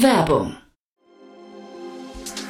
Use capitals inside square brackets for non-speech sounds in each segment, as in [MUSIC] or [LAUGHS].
Werbung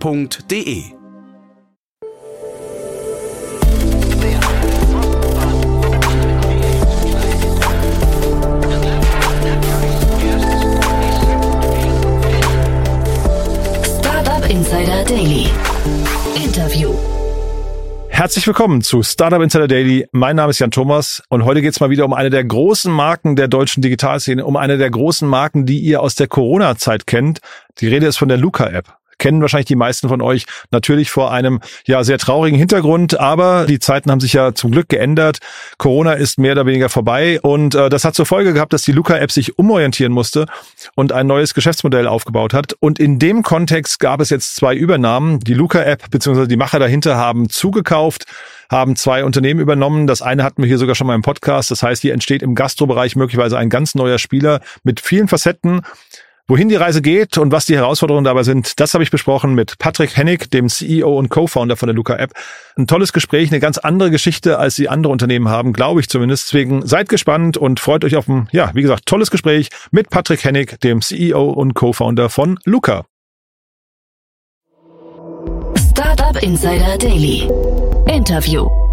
f.de. Startup Insider Daily. Interview. Herzlich willkommen zu Startup Insider Daily. Mein Name ist Jan Thomas und heute geht es mal wieder um eine der großen Marken der deutschen Digitalszene, um eine der großen Marken, die ihr aus der Corona-Zeit kennt. Die Rede ist von der Luca-App kennen wahrscheinlich die meisten von euch natürlich vor einem ja sehr traurigen Hintergrund, aber die Zeiten haben sich ja zum Glück geändert. Corona ist mehr oder weniger vorbei und äh, das hat zur Folge gehabt, dass die Luca-App sich umorientieren musste und ein neues Geschäftsmodell aufgebaut hat. Und in dem Kontext gab es jetzt zwei Übernahmen. Die Luca-App bzw. die Macher dahinter haben zugekauft haben zwei Unternehmen übernommen. Das eine hatten wir hier sogar schon mal im Podcast. Das heißt, hier entsteht im Gastrobereich möglicherweise ein ganz neuer Spieler mit vielen Facetten. Wohin die Reise geht und was die Herausforderungen dabei sind, das habe ich besprochen mit Patrick Hennig, dem CEO und Co-Founder von der Luca App. Ein tolles Gespräch, eine ganz andere Geschichte, als die andere Unternehmen haben, glaube ich zumindest. Deswegen seid gespannt und freut euch auf ein, ja, wie gesagt, tolles Gespräch mit Patrick Hennig, dem CEO und Co-Founder von Luca. Startup Insider Daily. Interview.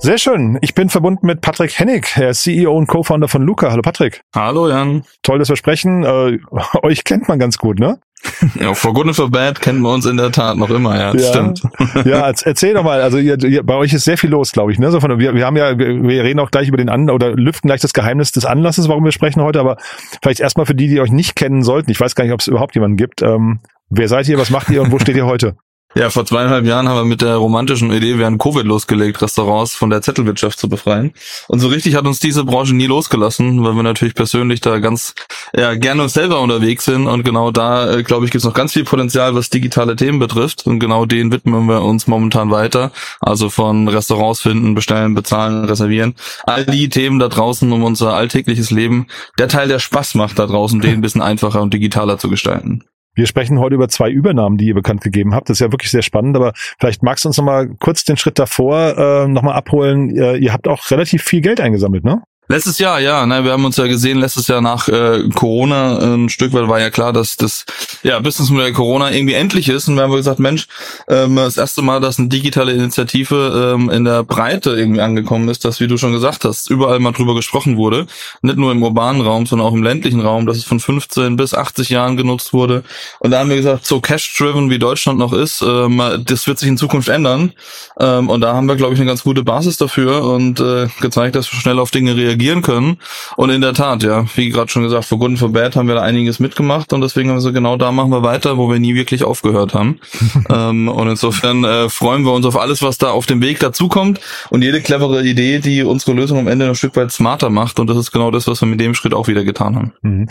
Sehr schön. Ich bin verbunden mit Patrick Hennig, der CEO und Co-Founder von Luca. Hallo Patrick. Hallo Jan. Toll, dass wir sprechen. Äh, [LAUGHS] euch kennt man ganz gut, ne? [LAUGHS] Ja, for good and for bad kennen wir uns in der Tat noch immer, ja, ja. stimmt. Ja, erzähl doch mal, also ihr, ihr, bei euch ist sehr viel los, glaube ich, ne? So von, wir, wir haben ja, wir, wir reden auch gleich über den An oder lüften gleich das Geheimnis des Anlasses, warum wir sprechen heute, aber vielleicht erstmal für die, die euch nicht kennen sollten, ich weiß gar nicht, ob es überhaupt jemanden gibt. Ähm, wer seid ihr, was macht ihr und wo steht ihr heute? Ja, vor zweieinhalb Jahren haben wir mit der romantischen Idee während Covid losgelegt, Restaurants von der Zettelwirtschaft zu befreien. Und so richtig hat uns diese Branche nie losgelassen, weil wir natürlich persönlich da ganz ja, gerne uns selber unterwegs sind. Und genau da, äh, glaube ich, gibt es noch ganz viel Potenzial, was digitale Themen betrifft. Und genau denen widmen wir uns momentan weiter. Also von Restaurants finden, bestellen, bezahlen, reservieren. All die Themen da draußen um unser alltägliches Leben. Der Teil, der Spaß macht da draußen, den ein bisschen einfacher und digitaler zu gestalten. Wir sprechen heute über zwei Übernahmen, die ihr bekannt gegeben habt. Das ist ja wirklich sehr spannend, aber vielleicht magst du uns nochmal kurz den Schritt davor äh, nochmal abholen. Ihr, ihr habt auch relativ viel Geld eingesammelt, ne? Letztes Jahr, ja, ne, wir haben uns ja gesehen, letztes Jahr nach äh, Corona ein Stück weit war ja klar, dass das ja Businessmodell Corona irgendwie endlich ist und wir haben gesagt, Mensch, ähm, das erste Mal, dass eine digitale Initiative ähm, in der Breite irgendwie angekommen ist, dass, wie du schon gesagt hast, überall mal drüber gesprochen wurde, nicht nur im urbanen Raum, sondern auch im ländlichen Raum, dass es von 15 bis 80 Jahren genutzt wurde. Und da haben wir gesagt, so cash-driven wie Deutschland noch ist, ähm, das wird sich in Zukunft ändern. Ähm, und da haben wir, glaube ich, eine ganz gute Basis dafür und äh, gezeigt, dass wir schnell auf Dinge reagieren reagieren können. Und in der Tat, ja, wie gerade schon gesagt, for good and for bad haben wir da einiges mitgemacht und deswegen haben wir so genau da machen wir weiter, wo wir nie wirklich aufgehört haben. [LAUGHS] ähm, und insofern äh, freuen wir uns auf alles, was da auf dem Weg dazukommt und jede clevere Idee, die unsere Lösung am Ende ein Stück weit smarter macht. Und das ist genau das, was wir mit dem Schritt auch wieder getan haben. Mhm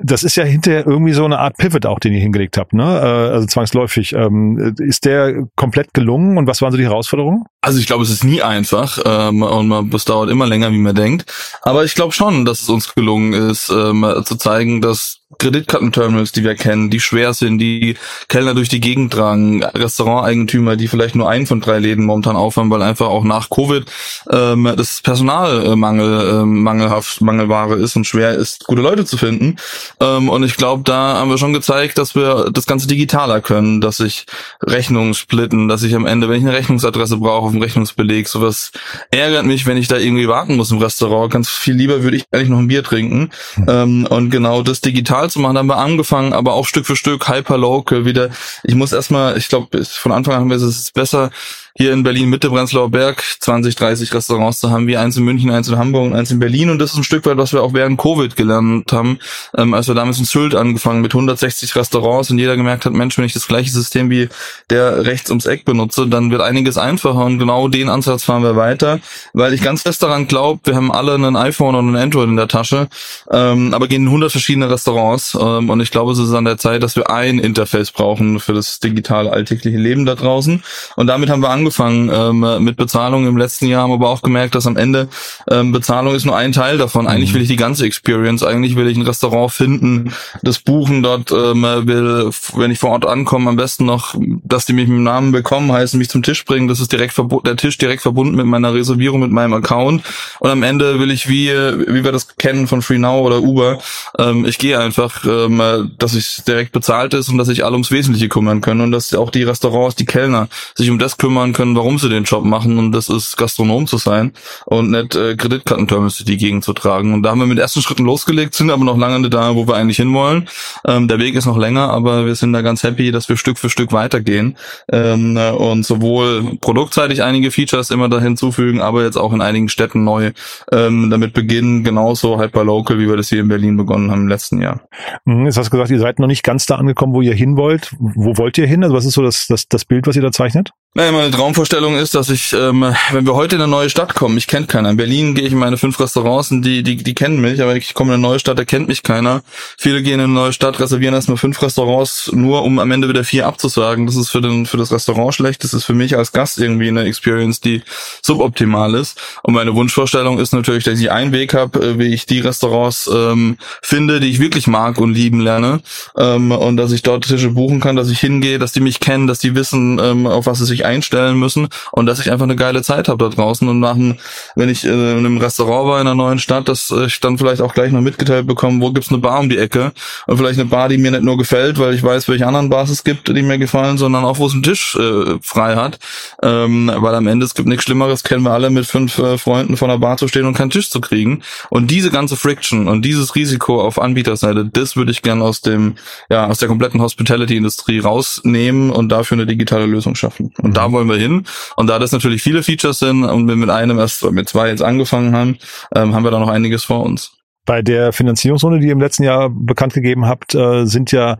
das ist ja hinterher irgendwie so eine Art Pivot auch, den ihr hingelegt habt, ne? Äh, also zwangsläufig. Ähm, ist der komplett gelungen und was waren so die Herausforderungen? Also ich glaube, es ist nie einfach ähm, und es dauert immer länger, wie man denkt. Aber ich glaube schon, dass es uns gelungen ist, ähm, zu zeigen, dass Kreditkartenterminals, die wir kennen, die schwer sind, die Kellner durch die Gegend tragen, Restauranteigentümer, die vielleicht nur einen von drei Läden momentan aufhaben, weil einfach auch nach Covid ähm, das Personalmangel äh, mangelhaft Mangelware ist und schwer ist, gute Leute zu finden. Ähm, und ich glaube, da haben wir schon gezeigt, dass wir das Ganze digitaler können, dass ich Rechnungen splitten, dass ich am Ende, wenn ich eine Rechnungsadresse brauche auf dem Rechnungsbeleg, sowas ärgert mich, wenn ich da irgendwie warten muss im Restaurant. Ganz viel lieber würde ich eigentlich noch ein Bier trinken. Hm. Ähm, und genau das digital zu machen, haben wir angefangen, aber auch Stück für Stück hyperlocal wieder. Ich muss erstmal, ich glaube, von Anfang an haben wir es besser, hier in Berlin Mitte Prenzlauer Berg 20, 30 Restaurants zu haben, wie eins in München, eins in Hamburg und eins in Berlin. Und das ist ein Stück weit, was wir auch während Covid gelernt haben, ähm, als wir damals in Sylt angefangen mit 160 Restaurants und jeder gemerkt hat, Mensch, wenn ich das gleiche System wie der rechts ums Eck benutze, dann wird einiges einfacher und genau den Ansatz fahren wir weiter, weil ich ganz fest daran glaube, wir haben alle ein iPhone und ein Android in der Tasche, ähm, aber gehen in 100 verschiedene Restaurants Restaurants. Ähm, und ich glaube, es ist an der Zeit, dass wir ein Interface brauchen für das digitale alltägliche Leben da draußen. Und damit haben wir angefangen ähm, mit Bezahlung im letzten Jahr, haben aber auch gemerkt, dass am Ende ähm, Bezahlung ist nur ein Teil davon. Eigentlich mhm. will ich die ganze Experience. Eigentlich will ich ein Restaurant finden, das buchen dort ähm, will, wenn ich vor Ort ankomme, am besten noch, dass die mich mit dem Namen bekommen, heißen mich zum Tisch bringen. Das ist direkt der Tisch direkt verbunden mit meiner Reservierung, mit meinem Account. Und am Ende will ich wie wie wir das kennen von FreeNow oder Uber, ähm, ich gehe einfach, ähm, dass ich direkt bezahlt ist und dass sich alle ums Wesentliche kümmern können und dass auch die Restaurants, die Kellner sich um das kümmern können, warum sie den Job machen und das ist Gastronom zu sein und nicht äh, Kreditkartenterminals durch die Gegend zu tragen. Und da haben wir mit ersten Schritten losgelegt, sind aber noch lange nicht da, wo wir eigentlich hinwollen. Ähm, der Weg ist noch länger, aber wir sind da ganz happy, dass wir Stück für Stück weitergehen ähm, und sowohl produktseitig einige Features immer da hinzufügen, aber jetzt auch in einigen Städten neu ähm, damit beginnen, genauso hyperlocal, wie wir das hier in Berlin begonnen haben im letzten Jahr. Mhm, jetzt hast du gesagt, ihr seid noch nicht ganz da angekommen, wo ihr hin wollt. Wo wollt ihr hin? Also was ist so das, das, das Bild, was ihr da zeichnet? Naja, meine Traumvorstellung ist, dass ich, ähm, wenn wir heute in eine neue Stadt kommen, ich kenne keiner. In Berlin gehe ich in meine fünf Restaurants und die, die, die kennen mich, aber ich komme in eine neue Stadt, da kennt mich keiner. Viele gehen in eine neue Stadt, reservieren erstmal fünf Restaurants, nur um am Ende wieder vier abzusagen. Das ist für, den, für das Restaurant schlecht, das ist für mich als Gast irgendwie eine Experience, die suboptimal ist. Und meine Wunschvorstellung ist natürlich, dass ich einen Weg habe, äh, wie ich die Restaurants ähm, finde, die ich wirklich mag und lieben lerne. Ähm, und dass ich dort Tische buchen kann, dass ich hingehe, dass die mich kennen, dass die wissen, ähm, auf was sie sich einstellen müssen und dass ich einfach eine geile Zeit habe da draußen und machen, wenn ich äh, in einem Restaurant war in einer neuen Stadt, dass ich dann vielleicht auch gleich noch mitgeteilt bekomme, wo gibt's eine Bar um die Ecke und vielleicht eine Bar, die mir nicht nur gefällt, weil ich weiß, welche anderen Bars es gibt, die mir gefallen, sondern auch, wo es einen Tisch äh, frei hat, ähm, weil am Ende es gibt nichts Schlimmeres, kennen wir alle, mit fünf äh, Freunden vor einer Bar zu stehen und keinen Tisch zu kriegen und diese ganze Friction und dieses Risiko auf Anbieterseite, das würde ich gerne aus dem, ja, aus der kompletten Hospitality-Industrie rausnehmen und dafür eine digitale Lösung schaffen. Und und da wollen wir hin. Und da das natürlich viele Features sind und wir mit einem erst mit zwei jetzt angefangen haben, ähm, haben wir da noch einiges vor uns. Bei der Finanzierungsrunde, die ihr im letzten Jahr bekannt gegeben habt, äh, sind ja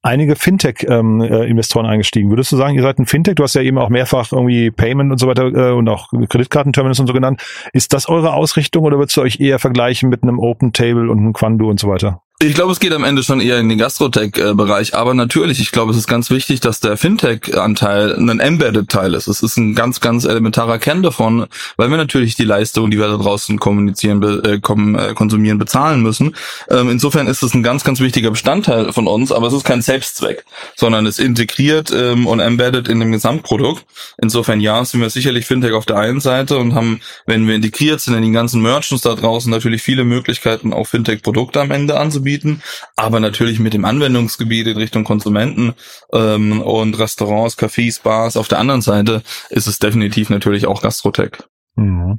einige Fintech-Investoren ähm, äh, eingestiegen. Würdest du sagen, ihr seid ein Fintech? Du hast ja eben auch mehrfach irgendwie Payment und so weiter äh, und auch Kreditkartenterminals und so genannt. Ist das eure Ausrichtung oder würdest du euch eher vergleichen mit einem Open Table und einem Quando und so weiter? Ich glaube, es geht am Ende schon eher in den Gastrotech-Bereich, aber natürlich, ich glaube, es ist ganz wichtig, dass der Fintech-Anteil ein Embedded-Teil ist. Es ist ein ganz, ganz elementarer Kern davon, weil wir natürlich die Leistung, die wir da draußen kommunizieren, äh, äh, konsumieren, bezahlen müssen. Ähm, insofern ist es ein ganz, ganz wichtiger Bestandteil von uns, aber es ist kein Selbstzweck, sondern es integriert ähm, und embedded in dem Gesamtprodukt. Insofern ja, sind wir sicherlich Fintech auf der einen Seite und haben, wenn wir integriert sind in die ganzen Merchants da draußen, natürlich viele Möglichkeiten, auch Fintech-Produkte am Ende anzubieten anzubieten, aber natürlich mit dem Anwendungsgebiet in Richtung Konsumenten ähm, und Restaurants, Cafés, Bars. Auf der anderen Seite ist es definitiv natürlich auch Gastrotech. Mhm.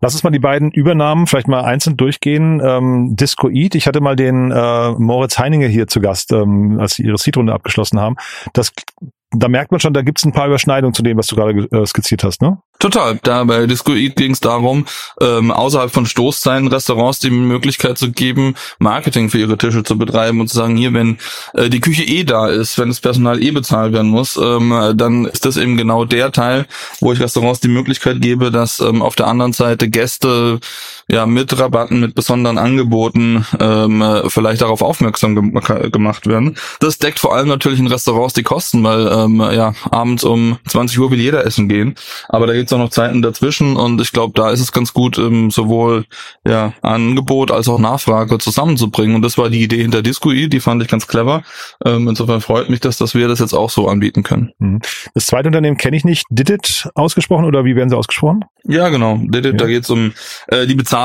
Lass uns mal die beiden Übernahmen vielleicht mal einzeln durchgehen. Ähm, Discoid, ich hatte mal den äh, Moritz Heininger hier zu Gast, ähm, als sie ihre Seed-Runde abgeschlossen haben. Das da merkt man schon, da gibt es ein paar Überschneidungen zu dem, was du gerade äh, skizziert hast, ne? Total. Da bei Discoid ging es darum, ähm, außerhalb von Stoßzeiten Restaurants die Möglichkeit zu geben, Marketing für ihre Tische zu betreiben und zu sagen, hier, wenn äh, die Küche eh da ist, wenn das Personal eh bezahlt werden muss, ähm, dann ist das eben genau der Teil, wo ich Restaurants die Möglichkeit gebe, dass ähm, auf der anderen Seite Gäste ja mit Rabatten, mit besonderen Angeboten ähm, vielleicht darauf aufmerksam ge gemacht werden. Das deckt vor allem natürlich in Restaurants die Kosten, weil ähm, ja abends um 20 Uhr will jeder essen gehen, aber da gibt's auch noch Zeiten dazwischen und ich glaube, da ist es ganz gut, ähm, sowohl ja Angebot als auch Nachfrage zusammenzubringen und das war die Idee hinter Discoid, die fand ich ganz clever. Ähm, insofern freut mich, dass, dass wir das jetzt auch so anbieten können. Mhm. Das zweite Unternehmen kenne ich nicht. Didit ausgesprochen oder wie werden sie ausgesprochen? Ja, genau. Didit, ja. da geht's um äh, die Bezahlung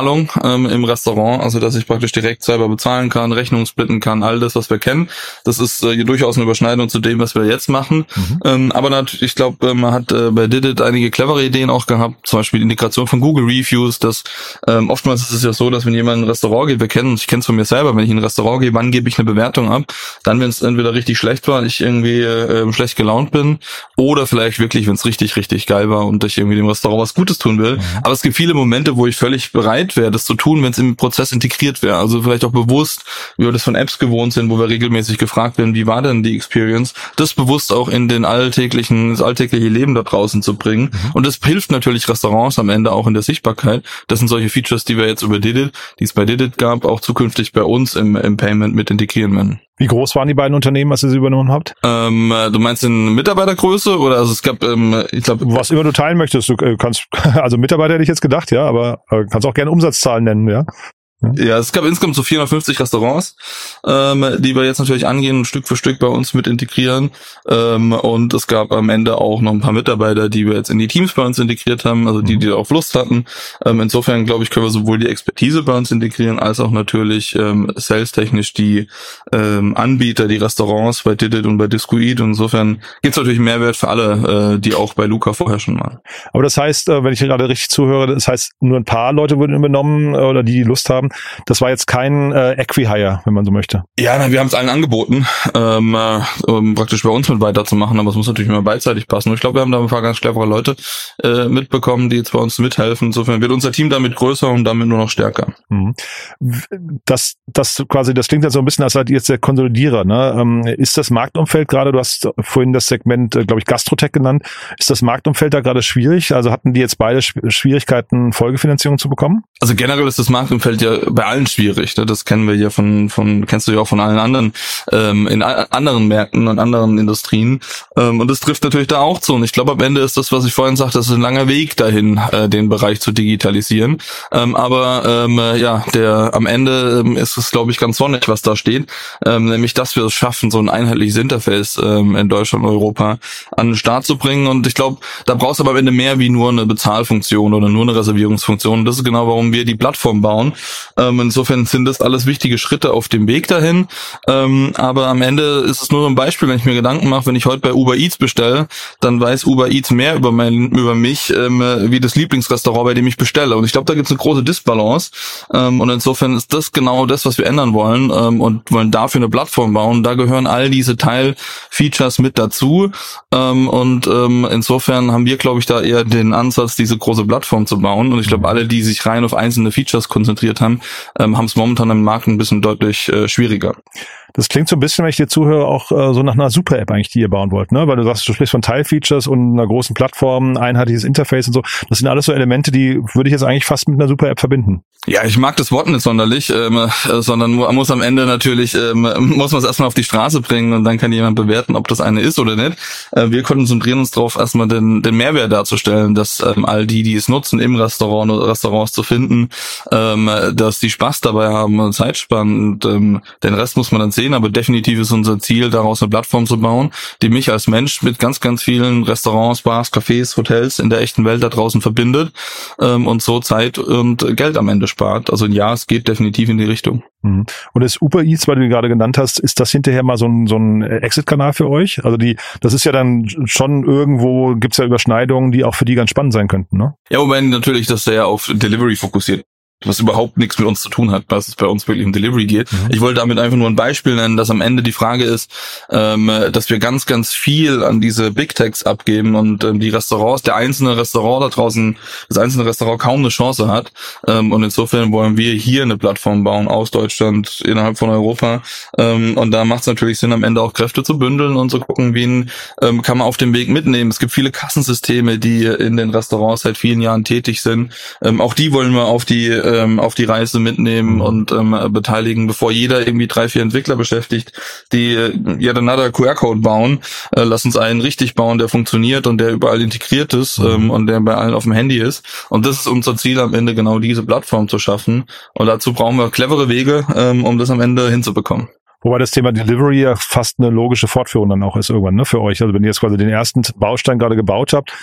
ähm, im Restaurant, also dass ich praktisch direkt selber bezahlen kann, Rechnung splitten kann, all das, was wir kennen. Das ist äh, durchaus eine Überschneidung zu dem, was wir jetzt machen. Mhm. Ähm, aber natürlich, ich glaube, äh, man hat äh, bei Didit einige clevere Ideen auch gehabt, zum Beispiel die Integration von Google Reviews. Das ähm, oftmals ist es ja so, dass wenn jemand in ein Restaurant geht, wir kennen, ich kenne es von mir selber, wenn ich in ein Restaurant gehe, wann gebe ich eine Bewertung ab? Dann, wenn es entweder richtig schlecht war, ich irgendwie äh, schlecht gelaunt bin, oder vielleicht wirklich, wenn es richtig, richtig geil war und ich irgendwie dem Restaurant was Gutes tun will. Mhm. Aber es gibt viele Momente, wo ich völlig bereit bereit wäre, das zu tun, wenn es im Prozess integriert wäre. Also vielleicht auch bewusst, wie wir das von Apps gewohnt sind, wo wir regelmäßig gefragt werden, wie war denn die Experience, das bewusst auch in den alltäglichen, das alltägliche Leben da draußen zu bringen. Mhm. Und das hilft natürlich Restaurants am Ende auch in der Sichtbarkeit. Das sind solche Features, die wir jetzt über Didit, die es bei Didit gab, auch zukünftig bei uns im, im Payment mit integrieren werden. Wie groß waren die beiden Unternehmen, als ihr sie übernommen habt? Ähm, äh, du meinst in Mitarbeitergröße oder also es gab, ähm, ich glaube, was immer du teilen möchtest. Du äh, kannst, [LAUGHS] also Mitarbeiter hätte ich jetzt gedacht, ja, aber äh, kannst auch gerne Umsatzzahlen nennen, ja. Ja, es gab insgesamt so 450 Restaurants, ähm, die wir jetzt natürlich angehen, Stück für Stück bei uns mit integrieren. Ähm, und es gab am Ende auch noch ein paar Mitarbeiter, die wir jetzt in die Teams bei uns integriert haben, also die, die auch Lust hatten. Ähm, insofern, glaube ich, können wir sowohl die Expertise bei uns integrieren, als auch natürlich ähm, sales-technisch die ähm, Anbieter, die Restaurants bei Didit und bei Discoid. Und insofern gibt es natürlich Mehrwert für alle, äh, die auch bei Luca vorher schon waren. Aber das heißt, äh, wenn ich gerade richtig zuhöre, das heißt, nur ein paar Leute wurden übernommen äh, oder die, die Lust haben. Das war jetzt kein äh, Equihire, wenn man so möchte. Ja, na, wir haben es allen angeboten, ähm, äh, um praktisch bei uns mit weiterzumachen, aber es muss natürlich immer beidseitig passen. Und ich glaube, wir haben da ein paar ganz clevere Leute äh, mitbekommen, die jetzt bei uns mithelfen. Insofern wird unser Team damit größer und damit nur noch stärker. Mhm. Das, das quasi, das klingt ja so ein bisschen, als seid ihr jetzt der Konsolidierer. Ne? Ähm, ist das Marktumfeld gerade, du hast vorhin das Segment, äh, glaube ich, Gastrotech genannt, ist das Marktumfeld da gerade schwierig? Also hatten die jetzt beide Schwierigkeiten, Folgefinanzierung zu bekommen? Also generell ist das Marktumfeld ja bei allen schwierig. Ne? Das kennen wir ja von, von, kennst du ja auch von allen anderen, ähm, in anderen Märkten und anderen Industrien. Ähm, und das trifft natürlich da auch zu. Und ich glaube, am Ende ist das, was ich vorhin sagte, das ist ein langer Weg dahin, äh, den Bereich zu digitalisieren. Ähm, aber ähm, ja, der am Ende ähm, ist es, glaube ich, ganz sonnig, was da steht. Ähm, nämlich, dass wir es schaffen, so ein einheitliches Interface ähm, in Deutschland und Europa an den Start zu bringen. Und ich glaube, da brauchst du aber am Ende mehr wie nur eine Bezahlfunktion oder nur eine Reservierungsfunktion. Und das ist genau, warum wir die Plattform bauen. Ähm, insofern sind das alles wichtige Schritte auf dem Weg dahin. Ähm, aber am Ende ist es nur so ein Beispiel, wenn ich mir Gedanken mache, wenn ich heute bei Uber Eats bestelle, dann weiß Uber Eats mehr über, mein, über mich ähm, wie das Lieblingsrestaurant, bei dem ich bestelle. Und ich glaube, da gibt es eine große Disbalance. Ähm, und insofern ist das genau das, was wir ändern wollen ähm, und wollen dafür eine Plattform bauen. Da gehören all diese Teilfeatures mit dazu. Ähm, und insofern haben wir, glaube ich, da eher den Ansatz, diese große Plattform zu bauen. Und ich glaube, alle, die sich rein auf einzelne Features konzentriert haben, ähm, haben es momentan im Markt ein bisschen deutlich äh, schwieriger. Das klingt so ein bisschen, wenn ich dir zuhöre, auch äh, so nach einer Super-App eigentlich, die ihr bauen wollt, ne? Weil du sagst, du sprichst von Teilfeatures und einer großen Plattform, einheitliches Interface und so. Das sind alles so Elemente, die würde ich jetzt eigentlich fast mit einer Super-App verbinden. Ja, ich mag das Wort nicht sonderlich, ähm, äh, sondern muss am Ende natürlich, ähm, muss man es erstmal auf die Straße bringen und dann kann jemand bewerten, ob das eine ist oder nicht. Äh, wir konzentrieren uns darauf, erstmal den, den Mehrwert darzustellen, dass ähm, all die, die es nutzen, im Restaurant oder Restaurants zu finden, ähm, dass die Spaß dabei haben und Zeit spannen. Und, ähm, den Rest muss man dann sehen, aber definitiv ist unser Ziel, daraus eine Plattform zu bauen, die mich als Mensch mit ganz, ganz vielen Restaurants, Bars, Cafés, Hotels in der echten Welt da draußen verbindet ähm, und so Zeit und Geld am Ende spart. Also ja, es geht definitiv in die Richtung. Mhm. Und das Uber Eats, weil du gerade genannt hast, ist das hinterher mal so ein, so ein Exit-Kanal für euch? Also die, das ist ja dann schon irgendwo, gibt's ja Überschneidungen, die auch für die ganz spannend sein könnten, ne? Ja, wobei natürlich, dass der auf Delivery fokussiert was überhaupt nichts mit uns zu tun hat, was es bei uns wirklich um Delivery geht. Mhm. Ich wollte damit einfach nur ein Beispiel nennen, dass am Ende die Frage ist, ähm, dass wir ganz, ganz viel an diese Big Techs abgeben und ähm, die Restaurants, der einzelne Restaurant da draußen, das einzelne Restaurant kaum eine Chance hat. Ähm, und insofern wollen wir hier eine Plattform bauen aus Deutschland, innerhalb von Europa. Ähm, und da macht es natürlich Sinn, am Ende auch Kräfte zu bündeln und zu gucken, wen ähm, kann man auf dem Weg mitnehmen. Es gibt viele Kassensysteme, die in den Restaurants seit vielen Jahren tätig sind. Ähm, auch die wollen wir auf die ähm, auf die Reise mitnehmen mhm. und ähm, beteiligen, bevor jeder irgendwie drei, vier Entwickler beschäftigt, die äh, yet another QR-Code bauen. Äh, lass uns einen richtig bauen, der funktioniert und der überall integriert ist mhm. ähm, und der bei allen auf dem Handy ist. Und das ist unser Ziel am Ende, genau diese Plattform zu schaffen. Und dazu brauchen wir clevere Wege, ähm, um das am Ende hinzubekommen. Wobei das Thema Delivery ja fast eine logische Fortführung dann auch ist irgendwann, ne, für euch. Also wenn ihr jetzt quasi den ersten Baustein gerade gebaut habt,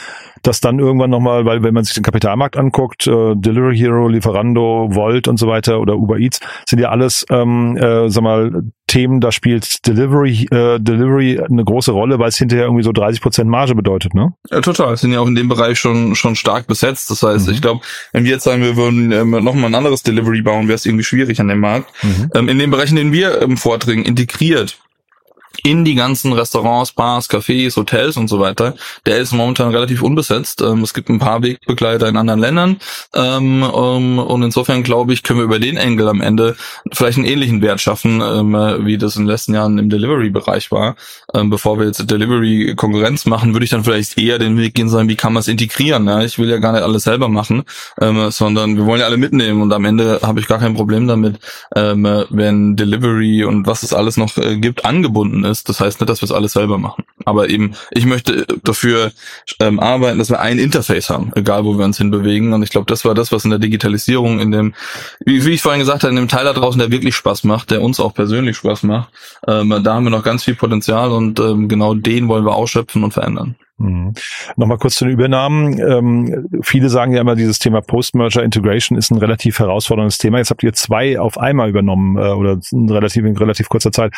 dass dann irgendwann nochmal, weil wenn man sich den Kapitalmarkt anguckt, äh, Delivery Hero, Lieferando, Volt und so weiter oder Uber Eats, sind ja alles, ähm, äh, sag mal, Themen, da spielt Delivery, äh, Delivery eine große Rolle, weil es hinterher irgendwie so 30 Prozent Marge bedeutet, ne? Ja, total. Sind ja auch in dem Bereich schon, schon stark besetzt. Das heißt, mhm. ich glaube, wenn wir jetzt sagen, wir würden ähm, nochmal ein anderes Delivery bauen, wäre es irgendwie schwierig an dem Markt. Mhm. Ähm, in den Bereichen, in denen wir ähm, vordringen, integriert in die ganzen Restaurants, Bars, Cafés, Hotels und so weiter, der ist momentan relativ unbesetzt. Ähm, es gibt ein paar Wegbegleiter in anderen Ländern ähm, um, und insofern glaube ich, können wir über den Engel am Ende vielleicht einen ähnlichen Wert schaffen, ähm, wie das in den letzten Jahren im Delivery-Bereich war. Ähm, bevor wir jetzt Delivery-Konkurrenz machen, würde ich dann vielleicht eher den Weg gehen, sagen, wie kann man es integrieren? Ich will ja gar nicht alles selber machen, ähm, sondern wir wollen ja alle mitnehmen und am Ende habe ich gar kein Problem damit, ähm, wenn Delivery und was es alles noch äh, gibt, angebunden ist. Das heißt nicht, dass wir es alles selber machen. Aber eben, ich möchte dafür ähm, arbeiten, dass wir ein Interface haben, egal wo wir uns hinbewegen. Und ich glaube, das war das, was in der Digitalisierung, in dem, wie, wie ich vorhin gesagt habe, in dem Teil da draußen, der wirklich Spaß macht, der uns auch persönlich Spaß macht, ähm, da haben wir noch ganz viel Potenzial und ähm, genau den wollen wir ausschöpfen und verändern. Mhm. Nochmal kurz zu den Übernahmen. Ähm, viele sagen ja immer, dieses Thema Post-Merger Integration ist ein relativ herausforderndes Thema. Jetzt habt ihr zwei auf einmal übernommen äh, oder in relativ, in relativ kurzer Zeit.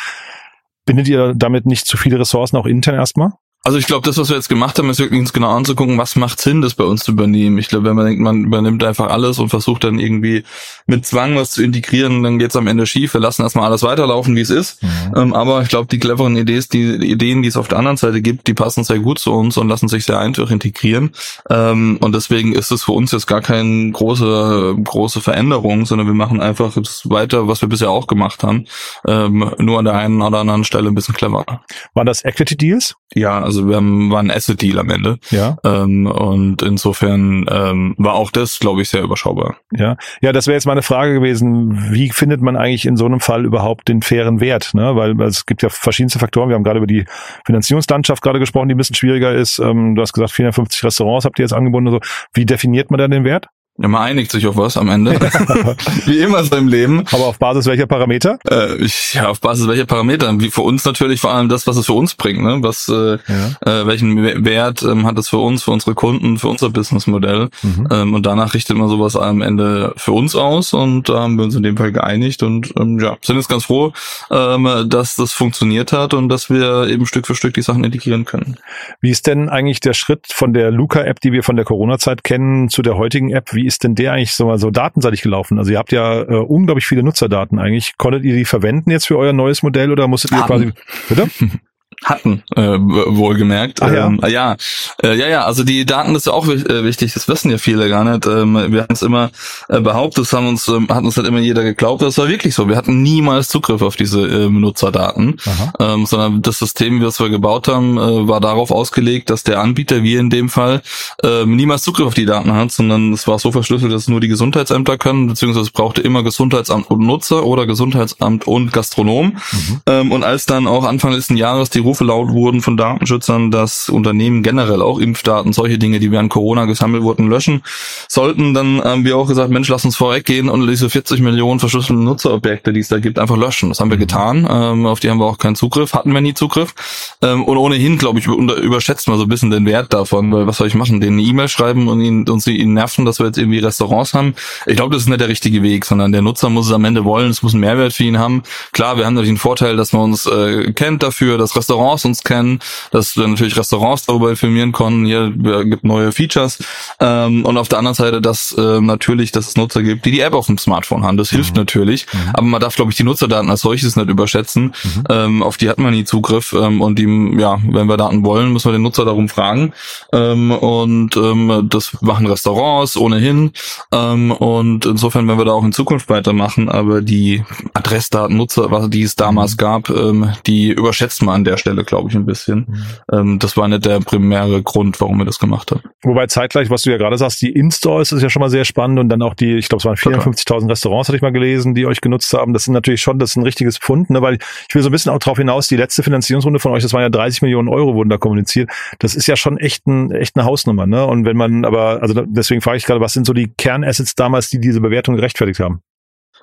Bindet ihr damit nicht zu viele Ressourcen auch intern erstmal? Also ich glaube, das, was wir jetzt gemacht haben, ist wirklich uns genau anzugucken, was macht Sinn, das bei uns zu übernehmen. Ich glaube, wenn man denkt, man übernimmt einfach alles und versucht dann irgendwie mit Zwang was zu integrieren, dann geht's am Ende schief. Wir lassen erstmal alles weiterlaufen, wie es ist. Mhm. Ähm, aber ich glaube, die cleveren Ideen, die, die Ideen, die es auf der anderen Seite gibt, die passen sehr gut zu uns und lassen sich sehr einfach integrieren. Ähm, und deswegen ist es für uns jetzt gar keine große, große Veränderung, sondern wir machen einfach jetzt weiter, was wir bisher auch gemacht haben. Ähm, nur an der einen oder anderen Stelle ein bisschen cleverer. Waren das Equity Deals? Ja, also wir haben, war ein Asset-Deal am Ende. Ja. Ähm, und insofern ähm, war auch das, glaube ich, sehr überschaubar. Ja, ja, das wäre jetzt meine Frage gewesen. Wie findet man eigentlich in so einem Fall überhaupt den fairen Wert? Ne? Weil es gibt ja verschiedenste Faktoren. Wir haben gerade über die Finanzierungslandschaft gerade gesprochen, die ein bisschen schwieriger ist. Ähm, du hast gesagt, 450 Restaurants habt ihr jetzt angebunden. So. Wie definiert man dann den Wert? Ja, man einigt sich auf was am Ende. [LAUGHS] Wie immer so im Leben. Aber auf Basis welcher Parameter? Äh, ich, ja, auf Basis welcher Parameter? Wie für uns natürlich vor allem das, was es für uns bringt. Ne? Was, äh, ja. äh, welchen Wert ähm, hat es für uns, für unsere Kunden, für unser Businessmodell? Mhm. Ähm, und danach richtet man sowas am Ende für uns aus und da haben wir uns in dem Fall geeinigt und ähm, ja, sind jetzt ganz froh, ähm, dass das funktioniert hat und dass wir eben Stück für Stück die Sachen integrieren können. Wie ist denn eigentlich der Schritt von der Luca-App, die wir von der Corona-Zeit kennen, zu der heutigen App? Wie wie ist denn der eigentlich so, so datenseitig gelaufen? Also ihr habt ja äh, unglaublich viele Nutzerdaten eigentlich. Konntet ihr die verwenden jetzt für euer neues Modell oder musstet ihr quasi, bitte? [LAUGHS] hatten, äh, wohlgemerkt. Ach, ja. Ähm, ja, äh, ja, ja, also die Daten ist ja auch äh, wichtig, das wissen ja viele gar nicht. Ähm, wir haben es immer äh, behauptet, das haben uns, ähm, hat uns halt immer jeder geglaubt, das war wirklich so. Wir hatten niemals Zugriff auf diese ähm, Nutzerdaten, ähm, sondern das System, das wir gebaut haben, äh, war darauf ausgelegt, dass der Anbieter, wie in dem Fall, äh, niemals Zugriff auf die Daten hat, sondern es war so verschlüsselt, dass nur die Gesundheitsämter können, beziehungsweise es brauchte immer Gesundheitsamt und Nutzer oder Gesundheitsamt und Gastronom. Mhm. Ähm, und als dann auch Anfang letzten Jahres die Rufe laut wurden von Datenschützern, dass Unternehmen generell auch Impfdaten, solche Dinge, die während Corona gesammelt wurden, löschen sollten. Dann haben wir auch gesagt, Mensch, lass uns vorweggehen und diese 40 Millionen verschlüsselten Nutzerobjekte, die es da gibt, einfach löschen. Das haben wir mhm. getan. Ähm, auf die haben wir auch keinen Zugriff, hatten wir nie Zugriff. Ähm, und ohnehin, glaube ich, überschätzt man so ein bisschen den Wert davon, weil was soll ich machen? Denen eine E-Mail schreiben und ihnen, und sie ihnen nerven, dass wir jetzt irgendwie Restaurants haben. Ich glaube, das ist nicht der richtige Weg, sondern der Nutzer muss es am Ende wollen, es muss einen Mehrwert für ihn haben. Klar, wir haben natürlich einen Vorteil, dass man uns äh, kennt dafür, dass Restaurants Restaurants uns kennen, dass wir natürlich Restaurants darüber informieren konnten, hier gibt neue Features ähm, und auf der anderen Seite, dass äh, natürlich, dass es Nutzer gibt, die die App auf dem Smartphone haben. Das mhm. hilft natürlich, mhm. aber man darf, glaube ich, die Nutzerdaten als solches nicht überschätzen. Mhm. Ähm, auf die hat man nie Zugriff ähm, und die, ja, wenn wir Daten wollen, müssen wir den Nutzer darum fragen ähm, und ähm, das machen Restaurants ohnehin ähm, und insofern werden wir da auch in Zukunft weitermachen, aber die Adressdaten, Nutzer, was die es damals mhm. gab, ähm, die überschätzt man an der Stelle Stelle, glaube ich, ein bisschen. Mhm. Ähm, das war nicht der primäre Grund, warum wir das gemacht haben. Wobei zeitgleich, was du ja gerade sagst, die In-Stores ist ja schon mal sehr spannend und dann auch die, ich glaube, es waren 54.000 Restaurants, hatte ich mal gelesen, die euch genutzt haben. Das sind natürlich schon, das ist ein richtiges Pfund, ne? weil ich will so ein bisschen auch darauf hinaus, die letzte Finanzierungsrunde von euch, das waren ja 30 Millionen Euro, wurden da kommuniziert. Das ist ja schon echt, ein, echt eine Hausnummer. Ne? Und wenn man aber, also deswegen frage ich gerade, was sind so die Kernassets damals, die diese Bewertung gerechtfertigt haben?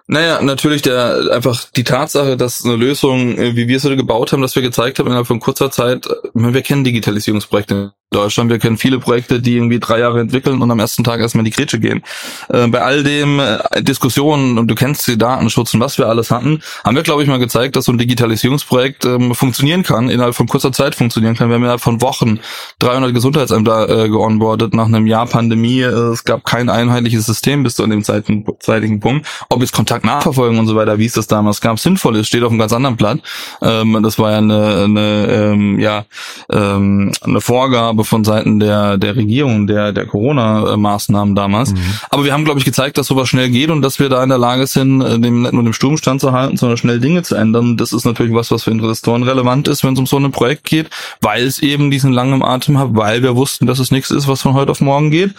Naja, natürlich der einfach die Tatsache, dass eine Lösung, äh, wie wir es gebaut haben, dass wir gezeigt haben innerhalb von kurzer Zeit, äh, wir kennen Digitalisierungsprojekte Deutschland. Wir kennen viele Projekte, die irgendwie drei Jahre entwickeln und am ersten Tag erstmal in die Grätsche gehen. Äh, bei all dem äh, Diskussionen, und du kennst die Datenschutz und was wir alles hatten, haben wir, glaube ich, mal gezeigt, dass so ein Digitalisierungsprojekt ähm, funktionieren kann, innerhalb von kurzer Zeit funktionieren kann. Wir haben innerhalb von Wochen 300 Gesundheitsämter äh, geonboardet nach einem Jahr Pandemie. Äh, es gab kein einheitliches System bis zu dem zeitigen Punkt. Ob jetzt Kontakt nachverfolgen und so weiter, wie es das damals gab, sinnvoll ist, steht auf einem ganz anderen Blatt. Ähm, das war ja eine, eine ähm, ja, ähm, eine Vorgabe Vorgabe von Seiten der, der Regierung, der, der Corona-Maßnahmen damals. Mhm. Aber wir haben, glaube ich, gezeigt, dass sowas schnell geht und dass wir da in der Lage sind, äh, dem, nicht nur dem Sturmstand zu halten, sondern schnell Dinge zu ändern. Das ist natürlich was, was für Investoren relevant ist, wenn es um so ein Projekt geht, weil es eben diesen langen Atem hat, weil wir wussten, dass es nichts ist, was von heute auf morgen geht.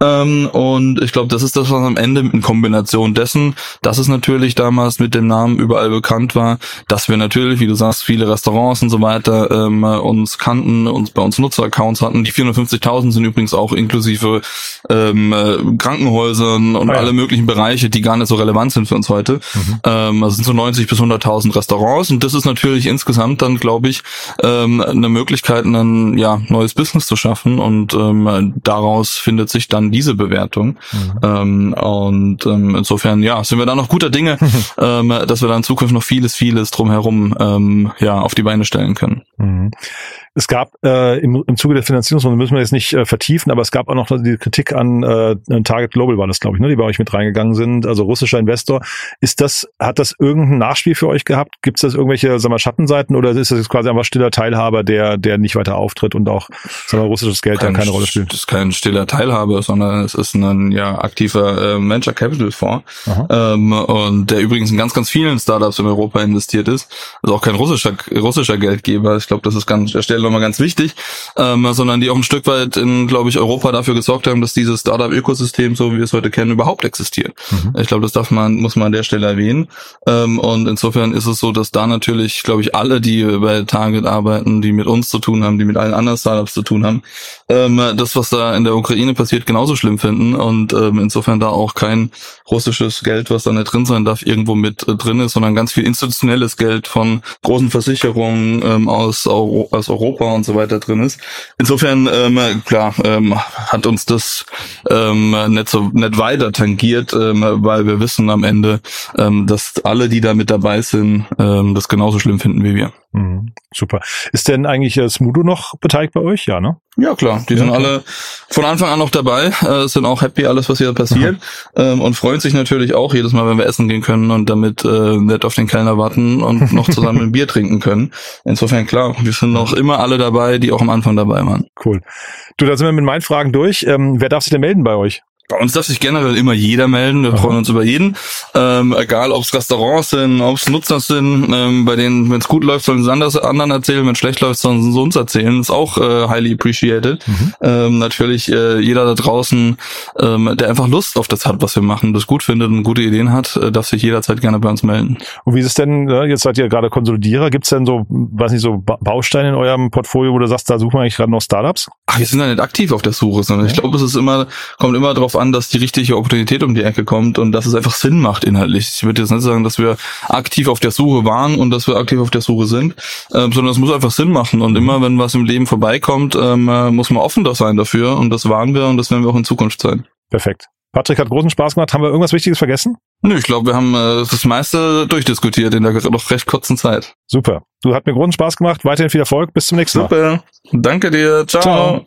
Ähm, und ich glaube, das ist das, was am Ende in Kombination dessen, dass es natürlich damals mit dem Namen überall bekannt war, dass wir natürlich, wie du sagst, viele Restaurants und so weiter ähm, uns kannten, uns bei uns Nutzeraccounts hatten. Die 450.000 sind übrigens auch inklusive ähm, äh, Krankenhäusern und ah, ja. alle möglichen Bereiche, die gar nicht so relevant sind für uns heute. Mhm. Ähm, also sind so 90 bis 100.000 Restaurants und das ist natürlich insgesamt dann, glaube ich, ähm, eine Möglichkeit, ein ja, neues Business zu schaffen und ähm, daraus findet sich dann diese Bewertung. Mhm. Ähm, und ähm, insofern, ja, sind wir da noch guter Dinge, [LAUGHS] ähm, dass wir da in Zukunft noch vieles, vieles drumherum ähm, ja, auf die Beine stellen können. Mhm. Es gab äh, im, im Zuge der Finanzierungsrunde, müssen wir jetzt nicht äh, vertiefen, aber es gab auch noch die Kritik an äh, Target Global war das, glaube ich, ne, die bei euch mit reingegangen sind, also russischer Investor. Ist das, hat das irgendein Nachspiel für euch gehabt? Gibt es das irgendwelche, sagen wir, Schattenseiten oder ist das jetzt quasi einfach stiller Teilhaber, der, der nicht weiter auftritt und auch, sagen wir, russisches Geld kein, da keine Rolle spielt? Das ist kein stiller Teilhaber, sondern es ist ein ja aktiver äh, Venture Capital Fonds ähm, und der übrigens in ganz, ganz vielen Startups in Europa investiert ist. Also auch kein russischer russischer Geldgeber. Ich glaube, das ist ganz der Stelle nochmal ganz wichtig, ähm, sondern die auch ein Stück weit in, glaube ich, Europa dafür gesorgt haben, dass dieses Startup-Ökosystem, so wie wir es heute kennen, überhaupt existiert. Mhm. Ich glaube, das darf man, muss man an der Stelle erwähnen. Ähm, und insofern ist es so, dass da natürlich, glaube ich, alle, die bei Target arbeiten, die mit uns zu tun haben, die mit allen anderen Startups zu tun haben, ähm, das, was da in der Ukraine passiert, genauso schlimm finden und ähm, insofern da auch kein russisches Geld, was da nicht drin sein darf, irgendwo mit äh, drin ist, sondern ganz viel institutionelles Geld von großen Versicherungen ähm, aus, aus Europa Europa und so weiter drin ist. Insofern, ähm, klar, ähm, hat uns das ähm, nicht so nicht weiter tangiert, ähm, weil wir wissen am Ende, ähm, dass alle, die da mit dabei sind, ähm, das genauso schlimm finden wie wir. Mhm, super. Ist denn eigentlich äh, Smudo noch beteiligt bei euch? Ja, ne? Ja, klar. Die ja, sind klar. alle von Anfang an noch dabei, äh, sind auch happy, alles, was hier passiert [LAUGHS] ähm, und freuen sich natürlich auch jedes Mal, wenn wir essen gehen können und damit äh, nicht auf den Kellner warten und [LAUGHS] noch zusammen ein Bier trinken können. Insofern, klar, wir sind noch immer alle dabei, die auch am Anfang dabei waren. Cool. Du, da sind wir mit meinen Fragen durch. Ähm, wer darf sich denn melden bei euch? Bei uns darf sich generell immer jeder melden. Wir freuen uns über jeden. Ähm, egal, ob es Restaurants sind, ob es Nutzer sind. Ähm, bei denen, wenn es gut läuft, sollen sie es anderen erzählen. Wenn es schlecht läuft, sollen sie uns erzählen. Ist auch äh, highly appreciated. Mhm. Ähm, natürlich äh, jeder da draußen, ähm, der einfach Lust auf das hat, was wir machen, das gut findet und gute Ideen hat, äh, darf sich jederzeit gerne bei uns melden. Und wie ist es denn, äh, jetzt seid ihr gerade Konsolidierer, gibt es denn so, weiß nicht, so Bausteine in eurem Portfolio, wo du sagst, da suchen wir eigentlich gerade noch Startups? Ach, wir sind da nicht aktiv auf der Suche, sondern ja. ich glaube, es ist immer, kommt immer darauf an, dass die richtige Opportunität um die Ecke kommt und dass es einfach Sinn macht inhaltlich. Ich würde jetzt nicht sagen, dass wir aktiv auf der Suche waren und dass wir aktiv auf der Suche sind, äh, sondern es muss einfach Sinn machen. Und immer, wenn was im Leben vorbeikommt, ähm, äh, muss man offen da sein dafür. Und das waren wir und das werden wir auch in Zukunft sein. Perfekt. Patrick hat großen Spaß gemacht. Haben wir irgendwas Wichtiges vergessen? Nö, ich glaube, wir haben äh, das meiste durchdiskutiert in der noch recht kurzen Zeit. Super. Du hat mir großen Spaß gemacht. Weiterhin viel Erfolg. Bis zum nächsten Mal. Super. Danke dir. Ciao. Ciao.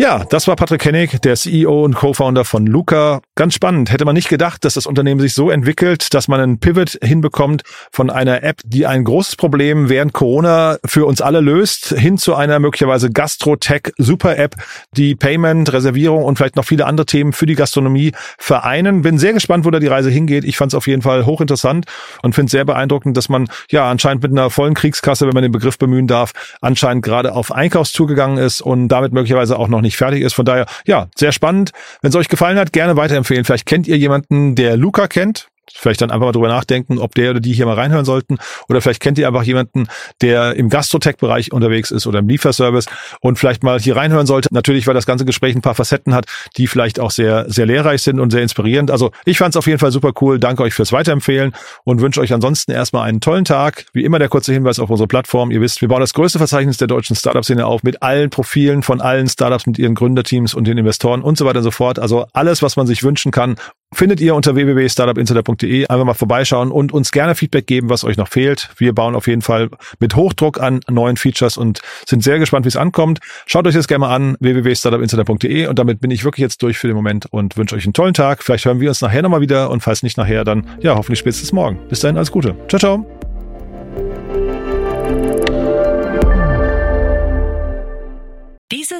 Ja, das war Patrick Hennig, der CEO und Co-Founder von Luca. Ganz spannend. Hätte man nicht gedacht, dass das Unternehmen sich so entwickelt, dass man einen Pivot hinbekommt von einer App, die ein großes Problem während Corona für uns alle löst, hin zu einer möglicherweise Gastro-Tech-Super-App, die Payment, Reservierung und vielleicht noch viele andere Themen für die Gastronomie vereinen. Bin sehr gespannt, wo da die Reise hingeht. Ich fand es auf jeden Fall hochinteressant und finde es sehr beeindruckend, dass man ja anscheinend mit einer vollen Kriegskasse, wenn man den Begriff bemühen darf, anscheinend gerade auf Einkaufstour gegangen ist und damit möglicherweise auch noch nicht nicht fertig ist. Von daher, ja, sehr spannend. Wenn es euch gefallen hat, gerne weiterempfehlen. Vielleicht kennt ihr jemanden, der Luca kennt. Vielleicht dann einfach mal drüber nachdenken, ob der oder die hier mal reinhören sollten. Oder vielleicht kennt ihr einfach jemanden, der im Gastrotech-Bereich unterwegs ist oder im Lieferservice und vielleicht mal hier reinhören sollte. Natürlich, weil das ganze Gespräch ein paar Facetten hat, die vielleicht auch sehr, sehr lehrreich sind und sehr inspirierend. Also ich fand es auf jeden Fall super cool. Danke euch fürs Weiterempfehlen und wünsche euch ansonsten erstmal einen tollen Tag. Wie immer der kurze Hinweis auf unsere Plattform. Ihr wisst, wir bauen das größte Verzeichnis der deutschen Startup-Szene auf mit allen Profilen von allen Startups mit ihren Gründerteams und den Investoren und so weiter und so fort. Also alles, was man sich wünschen kann, findet ihr unter www.startupinsider.de. Einfach mal vorbeischauen und uns gerne Feedback geben, was euch noch fehlt. Wir bauen auf jeden Fall mit Hochdruck an neuen Features und sind sehr gespannt, wie es ankommt. Schaut euch das gerne mal an, www.startupinsider.de und damit bin ich wirklich jetzt durch für den Moment und wünsche euch einen tollen Tag. Vielleicht hören wir uns nachher nochmal wieder und falls nicht nachher, dann ja, hoffentlich spätestens morgen. Bis dahin, alles Gute. Ciao, ciao.